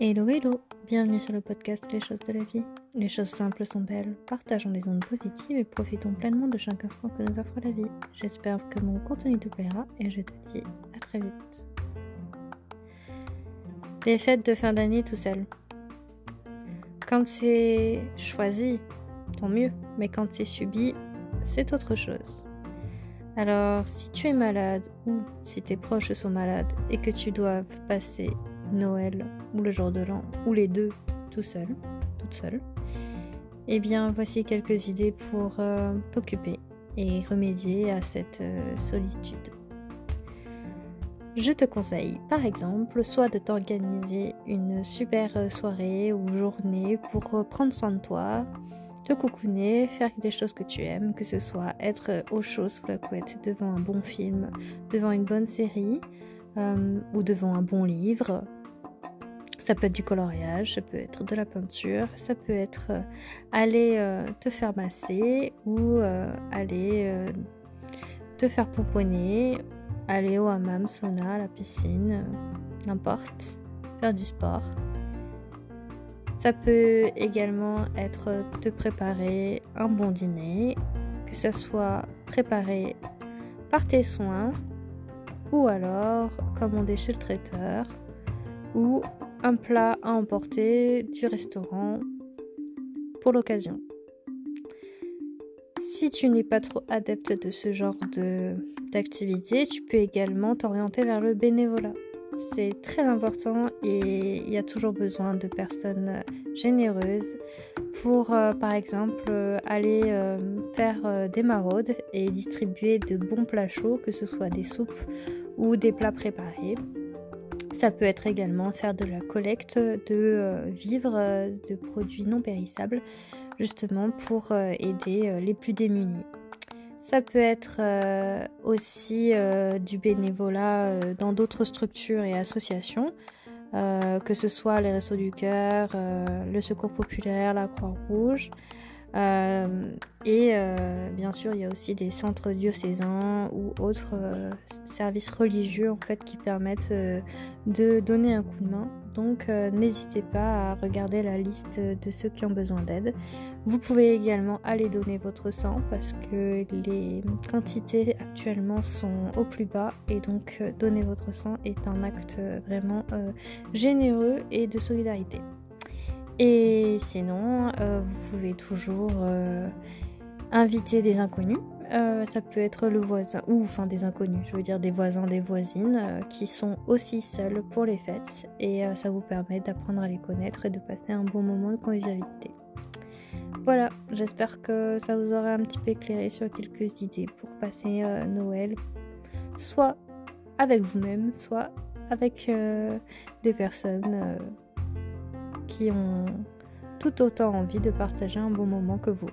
Hello hello, bienvenue sur le podcast Les choses de la vie. Les choses simples sont belles, partageons les ondes positives et profitons pleinement de chaque instant que nous offre la vie. J'espère que mon contenu te plaira et je te dis à très vite. Les fêtes de fin d'année tout seul. Quand c'est choisi, tant mieux, mais quand c'est subi, c'est autre chose. Alors, si tu es malade ou si tes proches sont malades et que tu dois passer Noël ou le jour de l'an ou les deux tout seul, toute seule, eh bien voici quelques idées pour euh, t'occuper et remédier à cette euh, solitude. Je te conseille par exemple soit de t'organiser une super soirée ou journée pour prendre soin de toi, te coucouner, faire des choses que tu aimes, que ce soit être au chaud sous la couette devant un bon film, devant une bonne série euh, ou devant un bon livre, ça peut être du coloriage, ça peut être de la peinture, ça peut être euh, aller euh, te faire masser ou euh, aller te faire pomponner, aller au hammam, sauna, à la piscine, n'importe, faire du sport. Ça peut également être te préparer un bon dîner, que ça soit préparé par tes soins ou alors commander chez le traiteur ou un plat à emporter du restaurant pour l'occasion. Si tu n'es pas trop adepte de ce genre d'activité, tu peux également t'orienter vers le bénévolat. C'est très important et il y a toujours besoin de personnes généreuses pour, euh, par exemple, euh, aller euh, faire des maraudes et distribuer de bons plats chauds, que ce soit des soupes ou des plats préparés. Ça peut être également faire de la collecte de euh, vivres, euh, de produits non périssables, justement pour euh, aider les plus démunis. Ça peut être aussi du bénévolat dans d'autres structures et associations, que ce soit les Restos du Cœur, le Secours Populaire, la Croix-Rouge. Et bien sûr, il y a aussi des centres diocésains ou autres services religieux en fait qui permettent de donner un coup de main. Donc n'hésitez pas à regarder la liste de ceux qui ont besoin d'aide. Vous pouvez également aller donner votre sang parce que les quantités actuellement sont au plus bas et donc donner votre sang est un acte vraiment généreux et de solidarité. Et sinon, euh, vous pouvez toujours euh, inviter des inconnus. Euh, ça peut être le voisin, ou enfin des inconnus, je veux dire des voisins, des voisines qui sont aussi seuls pour les fêtes. Et ça vous permet d'apprendre à les connaître et de passer un bon moment de convivialité. Voilà, j'espère que ça vous aura un petit peu éclairé sur quelques idées pour passer Noël, soit avec vous-même, soit avec des personnes qui ont tout autant envie de partager un bon moment que vous.